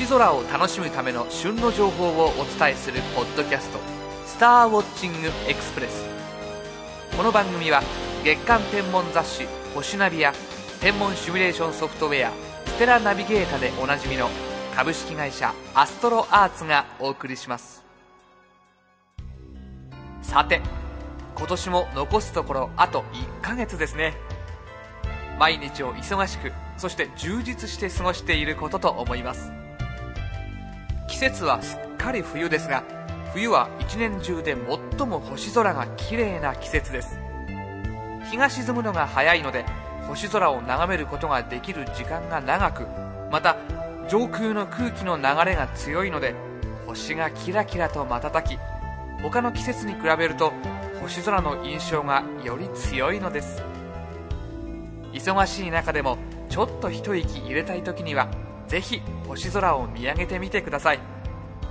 星空を楽しむための旬の情報をお伝えするポッドキャスト「スターウォッチングエクスプレス」この番組は月間天文雑誌「星ナビ」や天文シミュレーションソフトウェア「ステラナビゲータ」でおなじみの株式会社アストロアーツがお送りします。さて今年も残すところあと1ヶ月ですね。毎日を忙しくそして充実して過ごしていることと思います。節はすっかり冬ですが冬は一年中で最も星空が綺麗な季節です。日が沈むのが早いので星空を眺めることができる時間が長くまた上空の空気の流れが強いので星がキラキラと瞬き他の季節に比べると星空の印象がより強いのです。忙しい中でもちょっと一息入れたい時にはぜひ星空を見上げてみてください。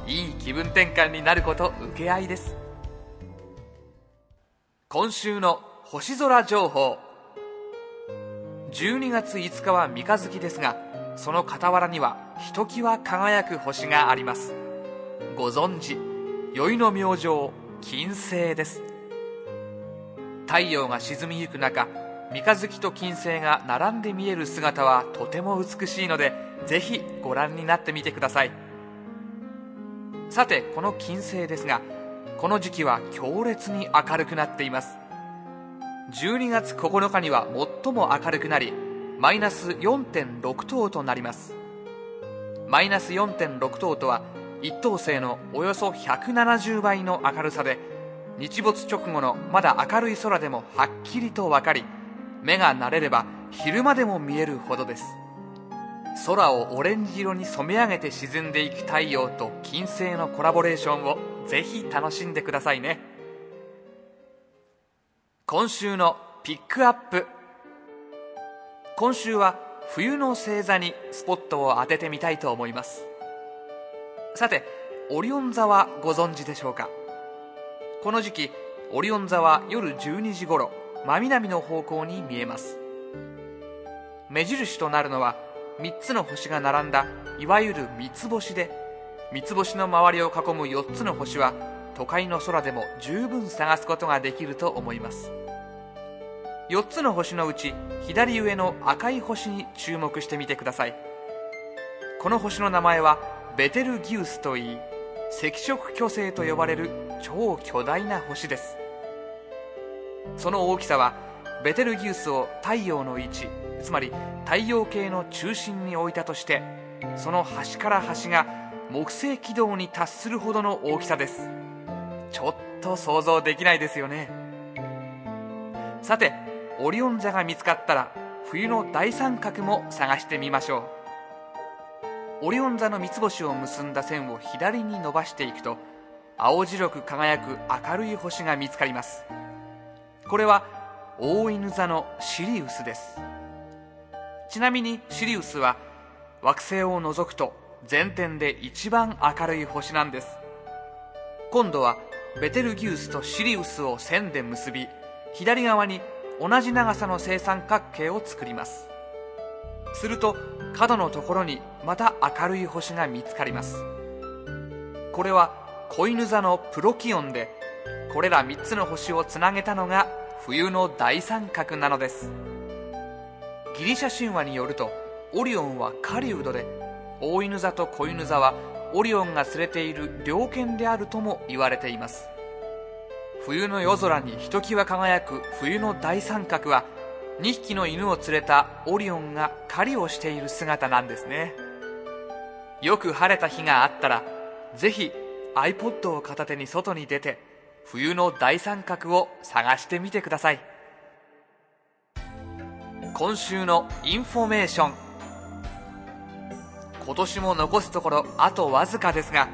いい気分転換になること請け合いです。今週の星空情報。12月5日は三日月ですがその傍らにはひときわ輝く星があります。ご存知宵の明星金星です。太陽が沈みゆく中三日月と金星が並んで見える姿はとても美しいのでぜひご覧になってみてください。さてこの金星ですがこの時期は強烈に明るくなっています。12月9日には最も明るくなりマイナス4.6等となります。マイナス4.6等とは一等星のおよそ170倍の明るさで日没直後のまだ明るい空でもはっきりと分かり目が慣れれば昼間でも見えるほどです。空をオレンジ色に染め上げて沈んでいく太陽と金星のコラボレーションをぜひ楽しんでくださいね。今週のピックアップ。今週は冬の星座にスポットを当ててみたいと思います。さてオリオン座はご存知でしょうか？この時期オリオン座は夜12時頃真南の方向に見えます。目印となるのは3つの星が並んだいわゆる三つ星で三つ星の周りを囲む4つの星は都会の空でも十分探すことができると思います。4つの星のうち左上の赤い星に注目してみてください。この星の名前はベテルギウスといい赤色巨星と呼ばれる超巨大な星です。その大きさはベテルギウスを太陽の位置つまり太陽系の中心に置いたとしてその端から端が木星軌道に達するほどの大きさです。ちょっと想像できないですよね。さてオリオン座が見つかったら冬の大三角も探してみましょう。オリオン座の三つ星を結んだ線を左に伸ばしていくと青白く輝く明るい星が見つかります。これは大犬座のシリウスです。ちなみにシリウスは惑星を除くと全天で一番明るい星なんです。今度はベテルギウスとシリウスを線で結び左側に同じ長さの正三角形を作ります。すると角のところにまた明るい星が見つかります。これは子犬座のプロキオンでこれら3つの星をつなげたのが冬の大三角なのです。ギリシャ神話によるとオリオンは狩人で大犬座と子犬座はオリオンが連れている猟犬であるとも言われています。冬の夜空にひときわ輝く冬の大三角は2匹の犬を連れたオリオンが狩りをしている姿なんですね。よく晴れた日があったらぜひ iPod を片手に外に出て冬の大三角を探してみてください。今週のインフォメーション。今年も残すところあとわずかですが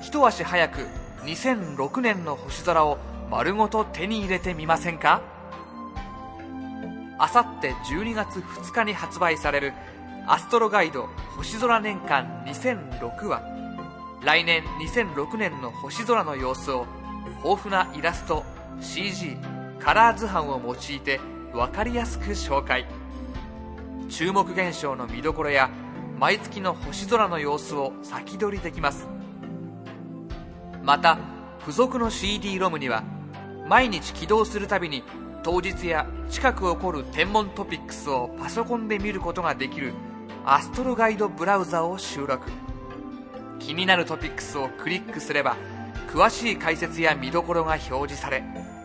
一足早く2006年の星空を丸ごと手に入れてみませんか？あさって12月2日に発売されるアストロガイド星空年間2006は来年2006年の星空の様子を豊富なイラスト CG カラー図版を用いて分かりやすく紹介。注目現象の見どころや毎月の星空の様子を先取りできます。また付属の CD ロムには毎日起動するたびに当日や近く起こる天文トピックスをパソコンで見ることができるアストロガイドブラウザを収録。気になるトピックスをクリックすれば詳しい解説や見どころが表示され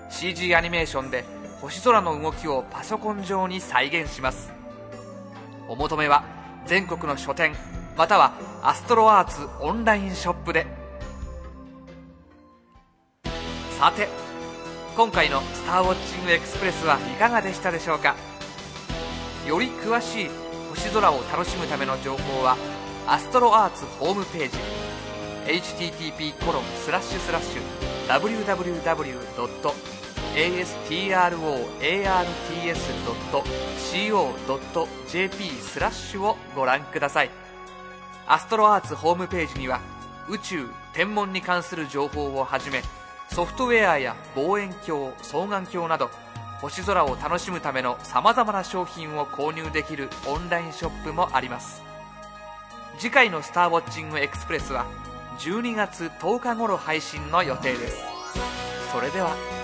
CG アニメーションで星空の動きをパソコン上に再現します。お求めは全国の書店またはアストロアーツオンラインショップで。さて今回の「スターウォッチングエクスプレス」はいかがでしたでしょうか？より詳しい星空を楽しむための情報はアストロアーツホームページ。Http コロンスラッシュスラッシュ www.astroarts.co.jp スラッシュをご覧ください。アストロアーツホームページには宇宙天文に関する情報をはじめソフトウェアや望遠鏡双眼鏡など星空を楽しむためのさまざまな商品を購入できるオンラインショップもあります。次回の「スターウォッチングエクスプレス」は12月10日頃配信の予定です。それでは。